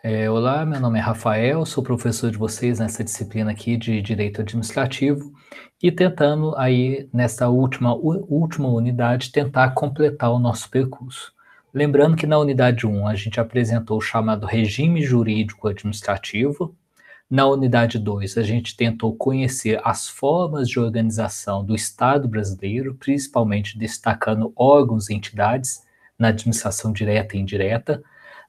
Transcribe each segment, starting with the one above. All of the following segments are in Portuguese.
É, olá, meu nome é Rafael, sou professor de vocês nessa disciplina aqui de Direito Administrativo e tentando aí nessa última, última unidade tentar completar o nosso percurso. Lembrando que na unidade 1 a gente apresentou o chamado regime jurídico administrativo, na unidade 2 a gente tentou conhecer as formas de organização do Estado brasileiro, principalmente destacando órgãos e entidades na administração direta e indireta,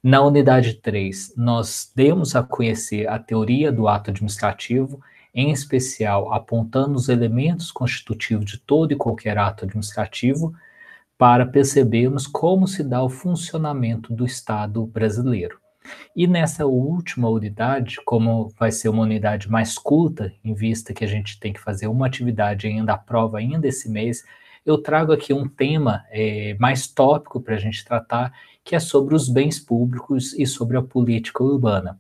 na unidade 3, nós demos a conhecer a teoria do ato administrativo, em especial apontando os elementos constitutivos de todo e qualquer ato administrativo, para percebermos como se dá o funcionamento do Estado brasileiro. E nessa última unidade, como vai ser uma unidade mais curta, em vista que a gente tem que fazer uma atividade ainda, a prova ainda esse mês, eu trago aqui um tema é, mais tópico para a gente tratar, que é sobre os bens públicos e sobre a política urbana.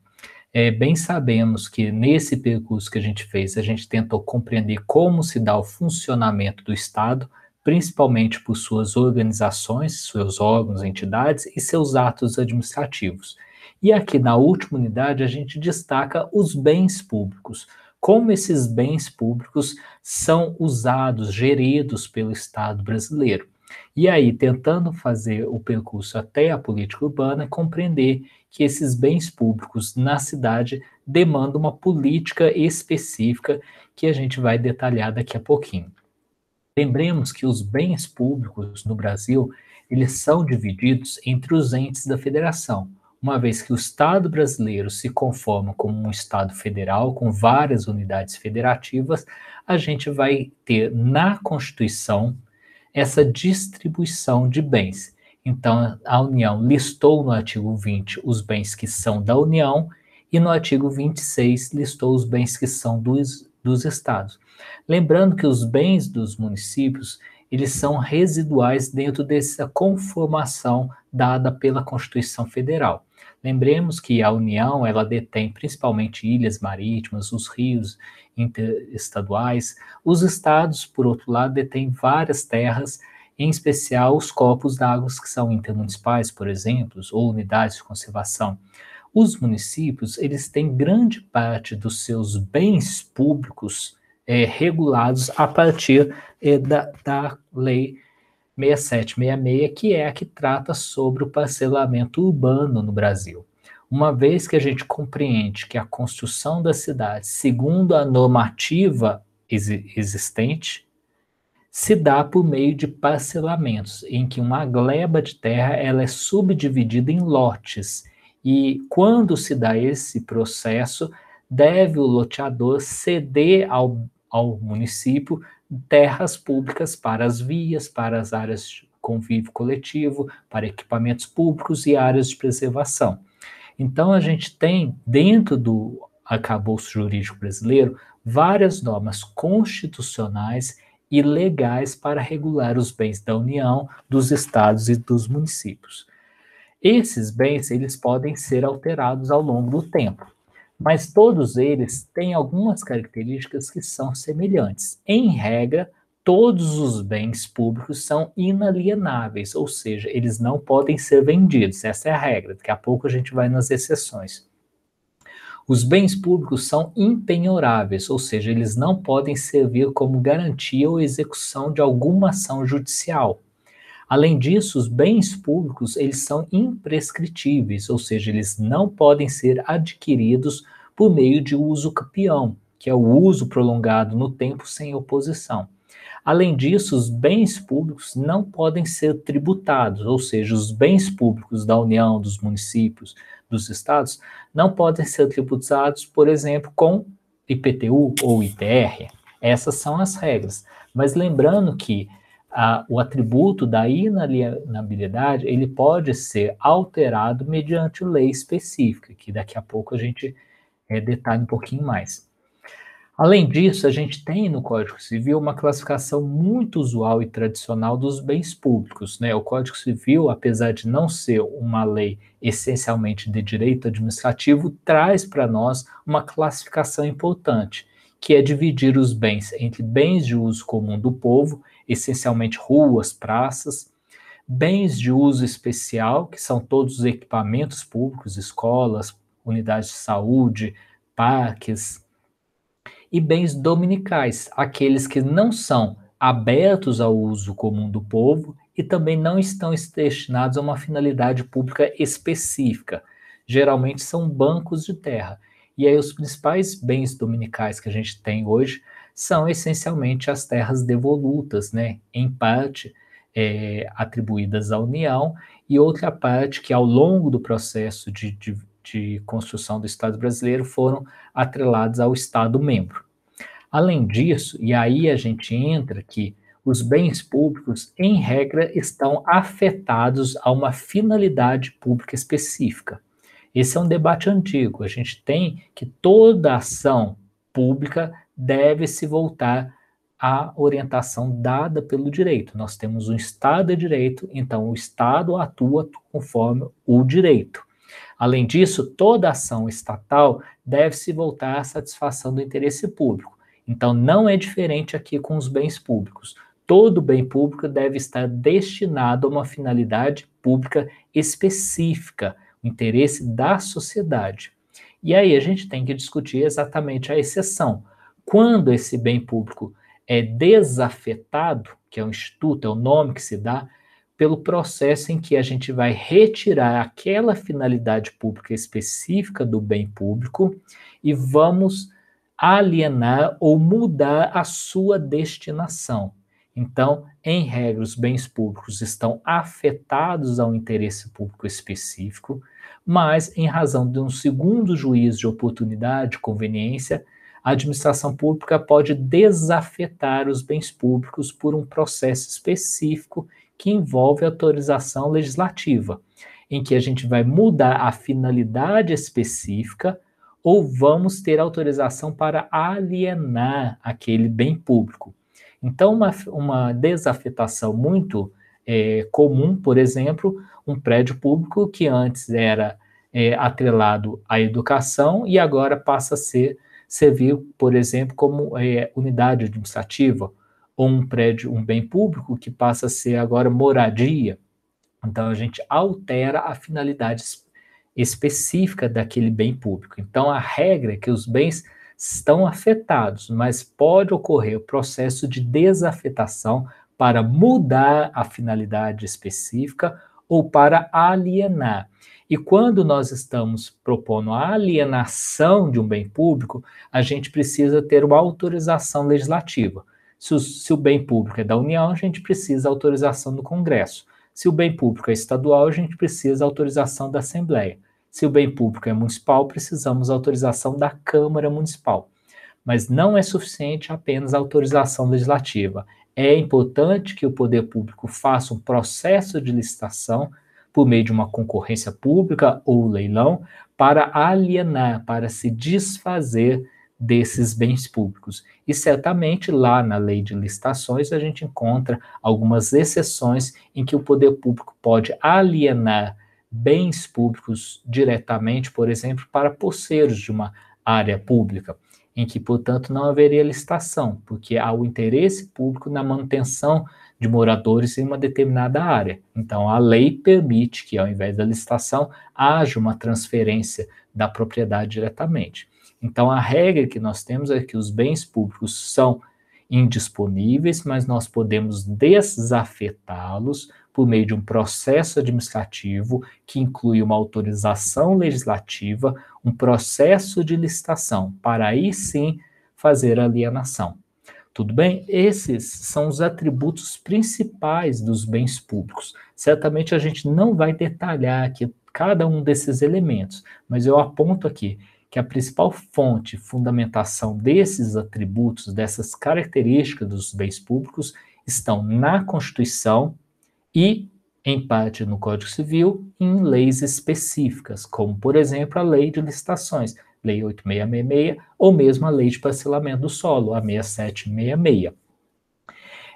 É, bem sabemos que nesse percurso que a gente fez, a gente tentou compreender como se dá o funcionamento do Estado, principalmente por suas organizações, seus órgãos, entidades e seus atos administrativos. E aqui na última unidade a gente destaca os bens públicos, como esses bens públicos são usados, geridos pelo Estado brasileiro. E aí, tentando fazer o percurso até a política urbana, compreender que esses bens públicos na cidade demandam uma política específica que a gente vai detalhar daqui a pouquinho. Lembremos que os bens públicos no Brasil, eles são divididos entre os entes da federação, uma vez que o Estado brasileiro se conforma como um Estado federal com várias unidades federativas, a gente vai ter na Constituição essa distribuição de bens. Então, a União listou no artigo 20 os bens que são da União e no artigo 26 listou os bens que são dos, dos estados. Lembrando que os bens dos municípios, eles são residuais dentro dessa conformação dada pela Constituição Federal. Lembremos que a União, ela detém principalmente ilhas marítimas, os rios interestaduais. Os estados, por outro lado, detêm várias terras, em especial os corpos d'água que são intermunicipais, por exemplo, ou unidades de conservação. Os municípios, eles têm grande parte dos seus bens públicos é, regulados a partir é, da, da lei 6766, que é a que trata sobre o parcelamento urbano no Brasil. Uma vez que a gente compreende que a construção da cidade, segundo a normativa existente, se dá por meio de parcelamentos, em que uma gleba de terra ela é subdividida em lotes. E quando se dá esse processo, deve o loteador ceder ao, ao município terras públicas para as vias, para as áreas de convívio coletivo, para equipamentos públicos e áreas de preservação. Então, a gente tem, dentro do arcabouço jurídico brasileiro, várias normas constitucionais e legais para regular os bens da União, dos estados e dos municípios. Esses bens, eles podem ser alterados ao longo do tempo mas todos eles têm algumas características que são semelhantes. Em regra, todos os bens públicos são inalienáveis, ou seja, eles não podem ser vendidos. Essa é a regra. Daqui a pouco a gente vai nas exceções. Os bens públicos são impenhoráveis, ou seja, eles não podem servir como garantia ou execução de alguma ação judicial. Além disso, os bens públicos, eles são imprescritíveis, ou seja, eles não podem ser adquiridos por meio de uso capião, que é o uso prolongado no tempo sem oposição. Além disso, os bens públicos não podem ser tributados, ou seja, os bens públicos da União, dos municípios, dos estados, não podem ser tributados, por exemplo, com IPTU ou ITR. Essas são as regras. Mas lembrando que a, o atributo da inalienabilidade ele pode ser alterado mediante lei específica, que daqui a pouco a gente é, detalha um pouquinho mais. Além disso, a gente tem no Código Civil uma classificação muito usual e tradicional dos bens públicos. Né? O Código Civil, apesar de não ser uma lei essencialmente de direito administrativo, traz para nós uma classificação importante, que é dividir os bens entre bens de uso comum do povo essencialmente ruas, praças, bens de uso especial, que são todos os equipamentos públicos, escolas, unidades de saúde, parques, e bens dominicais, aqueles que não são abertos ao uso comum do povo e também não estão destinados a uma finalidade pública específica. Geralmente são bancos de terra. E aí os principais bens dominicais que a gente tem hoje são essencialmente as terras devolutas, né? Em parte é, atribuídas à União e outra parte que ao longo do processo de, de, de construção do Estado brasileiro foram atrelados ao Estado membro. Além disso, e aí a gente entra que os bens públicos, em regra, estão afetados a uma finalidade pública específica. Esse é um debate antigo. A gente tem que toda ação pública deve se voltar à orientação dada pelo direito. Nós temos um Estado de direito, então o Estado atua conforme o direito. Além disso, toda ação estatal deve se voltar à satisfação do interesse público. Então, não é diferente aqui com os bens públicos. Todo bem público deve estar destinado a uma finalidade pública específica, interesse da sociedade. E aí a gente tem que discutir exatamente a exceção. Quando esse bem público é desafetado, que é o instituto, é o nome que se dá, pelo processo em que a gente vai retirar aquela finalidade pública específica do bem público e vamos alienar ou mudar a sua destinação. Então, em regra, os bens públicos estão afetados ao interesse público específico, mas, em razão de um segundo juízo de oportunidade, de conveniência, a administração pública pode desafetar os bens públicos por um processo específico que envolve autorização legislativa, em que a gente vai mudar a finalidade específica ou vamos ter autorização para alienar aquele bem público. Então, uma, uma desafetação muito é, comum, por exemplo, um prédio público que antes era é, atrelado à educação e agora passa a ser servir, por exemplo, como é, unidade administrativa ou um prédio, um bem público que passa a ser agora moradia. Então a gente altera a finalidade específica daquele bem público. Então a regra é que os bens estão afetados, mas pode ocorrer o processo de desafetação para mudar a finalidade específica ou para alienar. E quando nós estamos propondo a alienação de um bem público, a gente precisa ter uma autorização legislativa. Se o, se o bem público é da União, a gente precisa autorização do Congresso. Se o bem público é estadual, a gente precisa autorização da Assembleia. Se o bem público é municipal, precisamos autorização da Câmara Municipal. Mas não é suficiente apenas autorização legislativa. É importante que o poder público faça um processo de licitação por meio de uma concorrência pública ou leilão para alienar, para se desfazer desses bens públicos. E certamente lá na lei de licitações a gente encontra algumas exceções em que o poder público pode alienar bens públicos diretamente, por exemplo, para poceiros de uma área pública, em que, portanto, não haveria licitação, porque há o interesse público na manutenção de moradores em uma determinada área. Então, a lei permite que, ao invés da licitação, haja uma transferência da propriedade diretamente. Então, a regra que nós temos é que os bens públicos são indisponíveis, mas nós podemos desafetá-los por meio de um processo administrativo que inclui uma autorização legislativa, um processo de licitação, para aí sim fazer alienação. Tudo bem? Esses são os atributos principais dos bens públicos. Certamente a gente não vai detalhar aqui cada um desses elementos, mas eu aponto aqui que a principal fonte, fundamentação desses atributos, dessas características dos bens públicos, estão na Constituição e, em parte, no Código Civil, em leis específicas, como, por exemplo, a Lei de Licitações, Lei 8666, ou mesmo a Lei de Parcelamento do Solo, a 6766.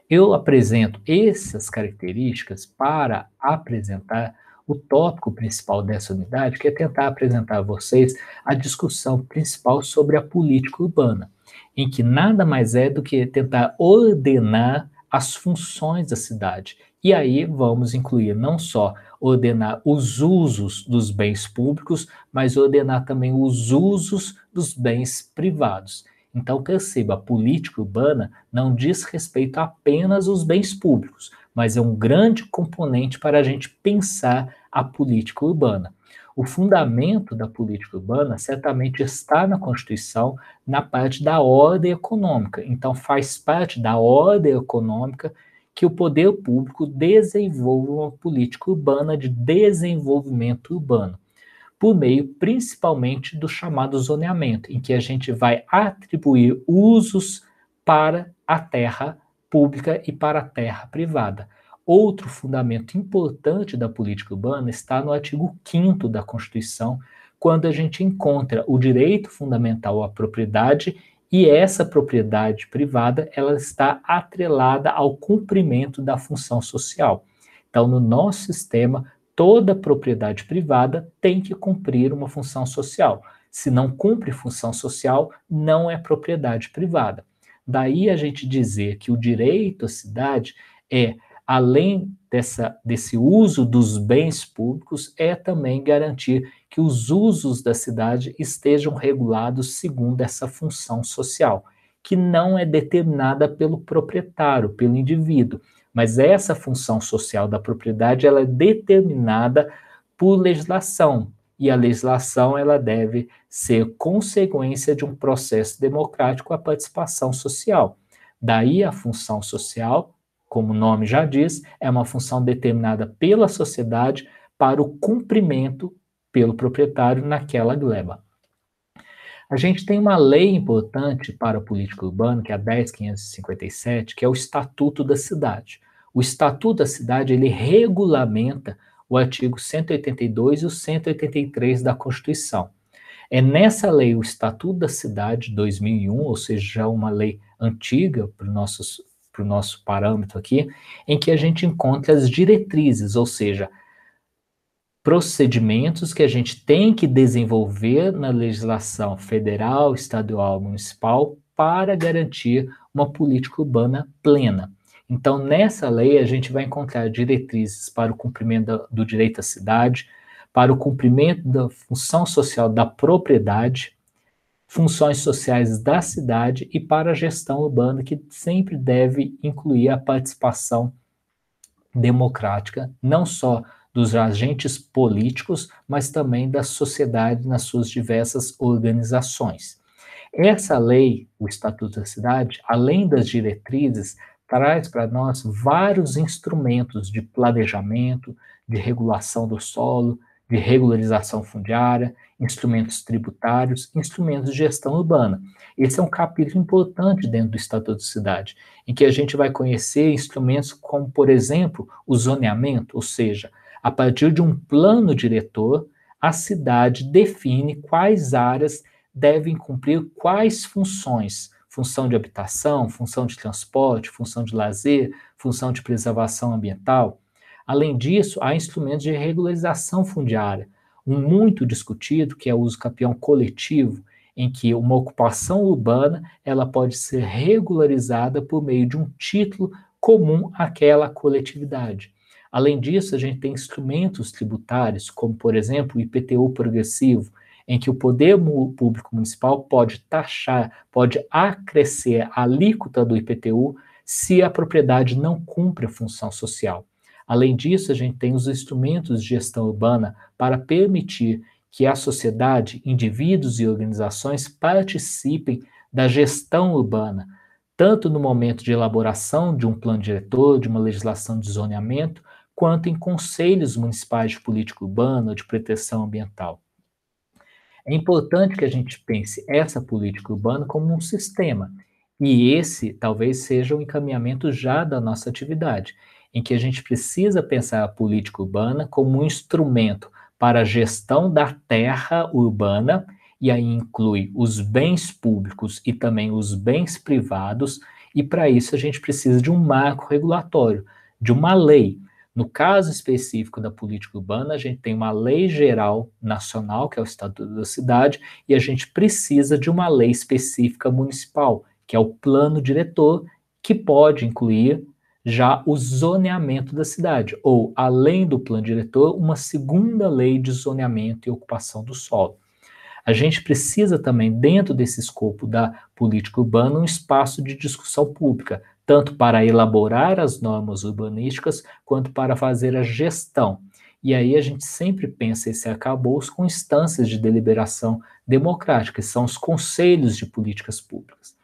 Eu apresento essas características para apresentar o tópico principal dessa unidade, que é tentar apresentar a vocês a discussão principal sobre a política urbana, em que nada mais é do que tentar ordenar as funções da cidade E aí vamos incluir não só ordenar os usos dos bens públicos, mas ordenar também os usos dos bens privados. Então perceba, a política urbana não diz respeito apenas aos bens públicos, mas é um grande componente para a gente pensar a política urbana. O fundamento da política urbana certamente está na Constituição, na parte da ordem econômica. Então, faz parte da ordem econômica que o poder público desenvolva uma política urbana de desenvolvimento urbano, por meio principalmente do chamado zoneamento, em que a gente vai atribuir usos para a terra pública e para a terra privada. Outro fundamento importante da política urbana está no artigo 5 da Constituição, quando a gente encontra o direito fundamental à propriedade e essa propriedade privada ela está atrelada ao cumprimento da função social. Então, no nosso sistema, toda propriedade privada tem que cumprir uma função social. Se não cumpre função social, não é propriedade privada. Daí a gente dizer que o direito à cidade é, além dessa, desse uso dos bens públicos, é também garantir que os usos da cidade estejam regulados segundo essa função social, que não é determinada pelo proprietário, pelo indivíduo, mas essa função social da propriedade ela é determinada por legislação, e a legislação ela deve ser consequência de um processo democrático a participação social. Daí a função social, como o nome já diz, é uma função determinada pela sociedade para o cumprimento pelo proprietário naquela gleba. A gente tem uma lei importante para a política urbana, que é a 10557, que é o Estatuto da Cidade. O Estatuto da Cidade, ele regulamenta o artigo 182 e o 183 da Constituição. É nessa lei, o Estatuto da Cidade, 2001, ou seja, já uma lei antiga para o nosso, para o nosso parâmetro aqui, em que a gente encontra as diretrizes, ou seja, procedimentos que a gente tem que desenvolver na legislação federal, estadual, municipal para garantir uma política urbana plena. Então, nessa lei, a gente vai encontrar diretrizes para o cumprimento do direito à cidade, para o cumprimento da função social da propriedade, funções sociais da cidade e para a gestão urbana, que sempre deve incluir a participação democrática, não só dos agentes políticos, mas também da sociedade nas suas diversas organizações. Essa lei, o Estatuto da Cidade, além das diretrizes, traz para nós vários instrumentos de planejamento, de regulação do solo, de regularização fundiária, instrumentos tributários, instrumentos de gestão urbana. Esse é um capítulo importante dentro do Estatuto da Cidade, em que a gente vai conhecer instrumentos como, por exemplo, o zoneamento, ou seja, a partir de um plano diretor, a cidade define quais áreas devem cumprir quais funções: função de habitação, função de transporte, função de lazer, função de preservação ambiental. Além disso, há instrumentos de regularização fundiária, um muito discutido que é o uso capião coletivo, em que uma ocupação urbana ela pode ser regularizada por meio de um título comum àquela coletividade. Além disso, a gente tem instrumentos tributários, como, por exemplo, o IPTU progressivo, em que o poder público municipal pode taxar, pode acrescer a alíquota do IPTU se a propriedade não cumpre a função social. Além disso, a gente tem os instrumentos de gestão urbana para permitir que a sociedade, indivíduos e organizações participem da gestão urbana, tanto no momento de elaboração de um plano diretor, de uma legislação de zoneamento, quanto em conselhos municipais de política urbana ou de proteção ambiental. É importante que a gente pense essa política urbana como um sistema, e esse talvez seja o um encaminhamento já da nossa atividade, em que a gente precisa pensar a política urbana como um instrumento para a gestão da terra urbana, e aí inclui os bens públicos e também os bens privados, e para isso a gente precisa de um marco regulatório, de uma lei, no caso específico da política urbana, a gente tem uma lei geral nacional, que é o Estatuto da Cidade, e a gente precisa de uma lei específica municipal, que é o plano diretor, que pode incluir já o zoneamento da cidade, ou, além do plano diretor, uma segunda lei de zoneamento e ocupação do solo. A gente precisa também, dentro desse escopo da política urbana, um espaço de discussão pública, tanto para elaborar as normas urbanísticas, quanto para fazer a gestão. E aí a gente sempre pensa esse arcabouço com instâncias de deliberação democrática, que são os conselhos de políticas públicas.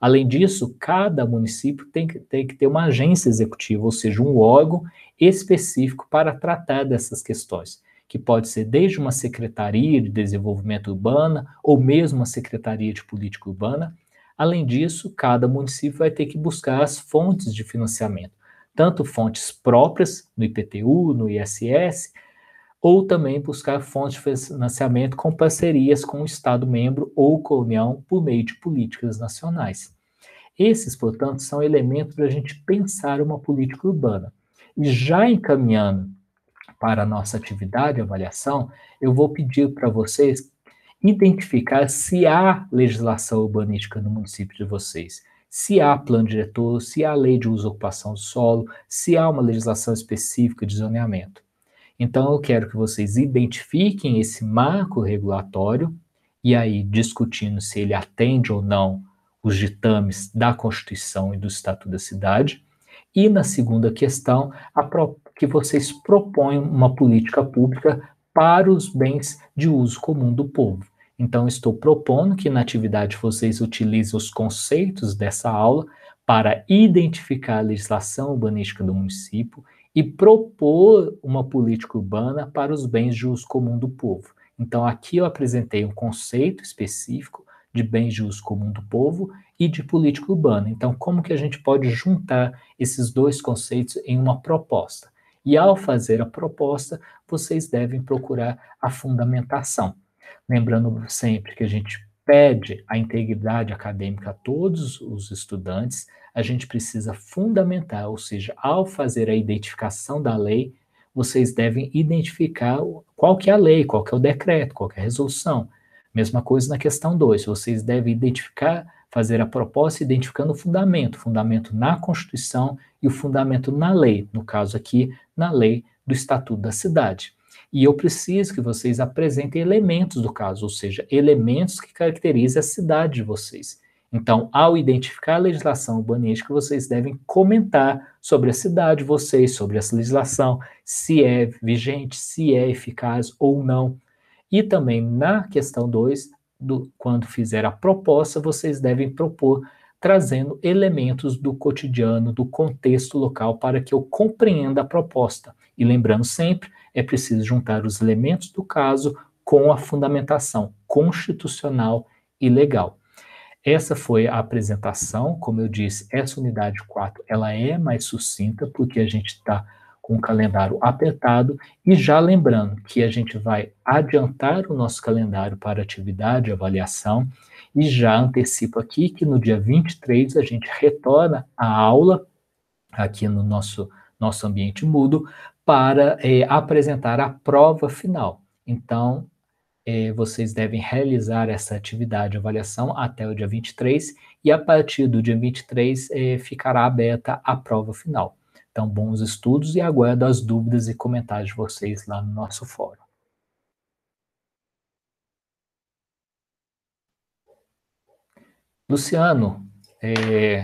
Além disso, cada município tem que, tem que ter uma agência executiva, ou seja, um órgão específico para tratar dessas questões, que pode ser desde uma secretaria de desenvolvimento urbana ou mesmo uma secretaria de política urbana. Além disso, cada município vai ter que buscar as fontes de financiamento, tanto fontes próprias no IPTU, no ISS, ou também buscar fontes de financiamento com parcerias com o Estado membro ou com a União por meio de políticas nacionais. Esses, portanto, são elementos para a gente pensar uma política urbana. E já encaminhando para a nossa atividade e avaliação, eu vou pedir para vocês identificar se há legislação urbanística no município de vocês, se há plano diretor, se há lei de uso e ocupação do solo, se há uma legislação específica de zoneamento. Então, eu quero que vocês identifiquem esse marco regulatório e aí discutindo se ele atende ou não os ditames da Constituição e do Estatuto da Cidade. E na segunda questão, que vocês proponham uma política pública para os bens de uso comum do povo. Então, estou propondo que na atividade vocês utilizem os conceitos dessa aula para identificar a legislação urbanística do município e propor uma política urbana para os bens de uso comum do povo. Então, aqui eu apresentei um conceito específico de bens de uso comum do povo e de política urbana. Então, como que a gente pode juntar esses dois conceitos em uma proposta? E ao fazer a proposta, vocês devem procurar a fundamentação. Lembrando sempre que a gente pede a integridade acadêmica a todos os estudantes, a gente precisa fundamentar, ou seja, ao fazer a identificação da lei, vocês devem identificar qual que é a lei, qual que é o decreto, qual que é a resolução. Mesma coisa na questão 2, vocês devem identificar, fazer a proposta identificando o fundamento, o fundamento na Constituição e o fundamento na lei, no caso aqui, na lei do Estatuto da Cidade. E eu preciso que vocês apresentem elementos do caso, ou seja, elementos que caracterizem a cidade de vocês. Então, ao identificar a legislação urbanística, vocês devem comentar sobre a cidade de vocês, sobre essa legislação, se é vigente, se é eficaz ou não. E também na questão 2, quando fizer a proposta, vocês devem propor trazendo elementos do cotidiano, do contexto local, para que eu compreenda a proposta. E lembrando sempre é preciso juntar os elementos do caso com a fundamentação constitucional e legal. Essa foi a apresentação, como eu disse, essa unidade 4, ela é mais sucinta, porque a gente está com o calendário apertado, e já lembrando que a gente vai adiantar o nosso calendário para atividade e avaliação, e já antecipo aqui que no dia 23 a gente retorna a aula aqui no nosso, nosso ambiente mudo para é, apresentar a prova final. Então, é, vocês devem realizar essa atividade de avaliação até o dia 23 e a partir do dia 23 é, ficará aberta a prova final. Então, bons estudos e aguardo as dúvidas e comentários de vocês lá no nosso fórum. Luciano, é,